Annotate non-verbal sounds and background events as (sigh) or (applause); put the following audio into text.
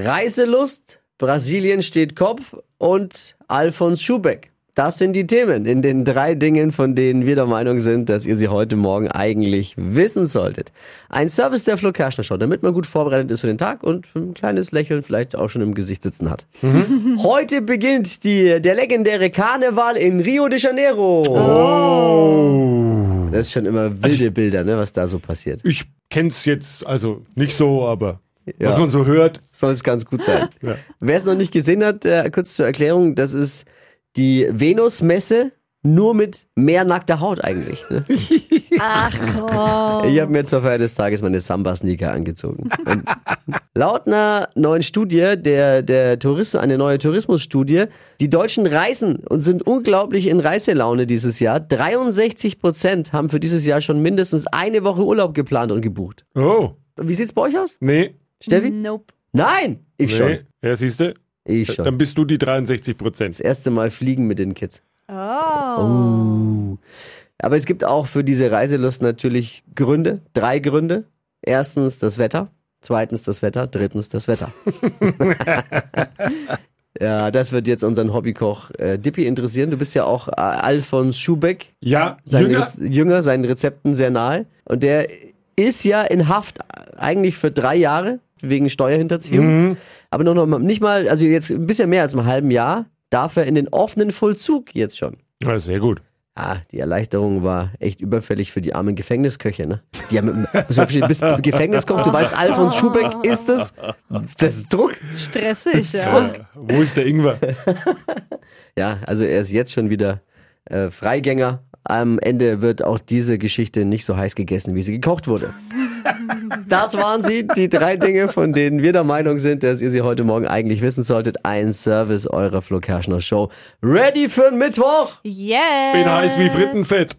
Reiselust, Brasilien steht Kopf und Alfons Schubeck. Das sind die Themen in den drei Dingen, von denen wir der Meinung sind, dass ihr sie heute Morgen eigentlich wissen solltet. Ein Service der Flo Kerschner Show, damit man gut vorbereitet ist für den Tag und ein kleines Lächeln vielleicht auch schon im Gesicht sitzen hat. (laughs) Heute beginnt die, der legendäre Karneval in Rio de Janeiro. Das ist schon immer wilde Bilder, ne, was da so passiert. Ich kenn's jetzt, also nicht so, aber Ja. was man so hört. Soll es ganz gut sein. (laughs) Ja. Wer es noch nicht gesehen hat, äh, kurz zur Erklärung, das ist die Venusmesse nur mit mehr nackter Haut eigentlich. Ne? (laughs) Ach komm. Ich habe mir zur Feier des Tages meine Samba-Sneaker angezogen. Und laut einer neuen Studie, der, der Tourismus, eine neue Tourismusstudie, die Deutschen reisen und sind unglaublich in Reiselaune dieses Jahr. 63 Prozent haben für dieses Jahr schon mindestens eine Woche Urlaub geplant und gebucht. Oh, Wie sieht's bei euch aus? nee. Steffi? Nope. Nein! Ich nee. schon. Ja, siehst du? Ich schon. Dann bist du die 63% Das Prozent. erste Mal fliegen mit den Kids. Oh. Aber es gibt auch für diese Reiselust natürlich Gründe, drei Gründe. Erstens das Wetter, zweitens das Wetter, drittens das Wetter. (laughs) (laughs) ja, das wird jetzt unseren Hobbykoch äh, Dippi interessieren. Du bist ja auch äh, Alfons Schubeck, Ja, sein Jünger. Rez Jünger, seinen Rezepten sehr nahe. Und der ist ja in Haft eigentlich für drei Jahre wegen Steuerhinterziehung. Aber noch, noch nicht mal, also jetzt ein bisschen mehr als ein halben Jahr, darf er in den offenen Vollzug jetzt schon. Ja, sehr gut. Ah, die Erleichterung war echt überfällig für die armen Gefängnisköche, ne? Die haben, muss man verstehen, bis Gefängnis kommt, du weißt, Alfons Schubeck ist es. Das ist Druck. Stressig, ja. Äh, wo ist der Ingwer? (laughs) Ja, also er ist jetzt schon wieder äh, Freigänger. Am Ende wird auch diese Geschichte nicht so heiß gegessen, wie sie gekocht wurde. Das waren sie, die drei Dinge, von denen wir der Meinung sind, dass ihr sie heute Morgen eigentlich wissen solltet. Ein Service eurer Flo Kerschner Show. Ready für den Mittwoch? Yeah. Bin heiß wie Frittenfett.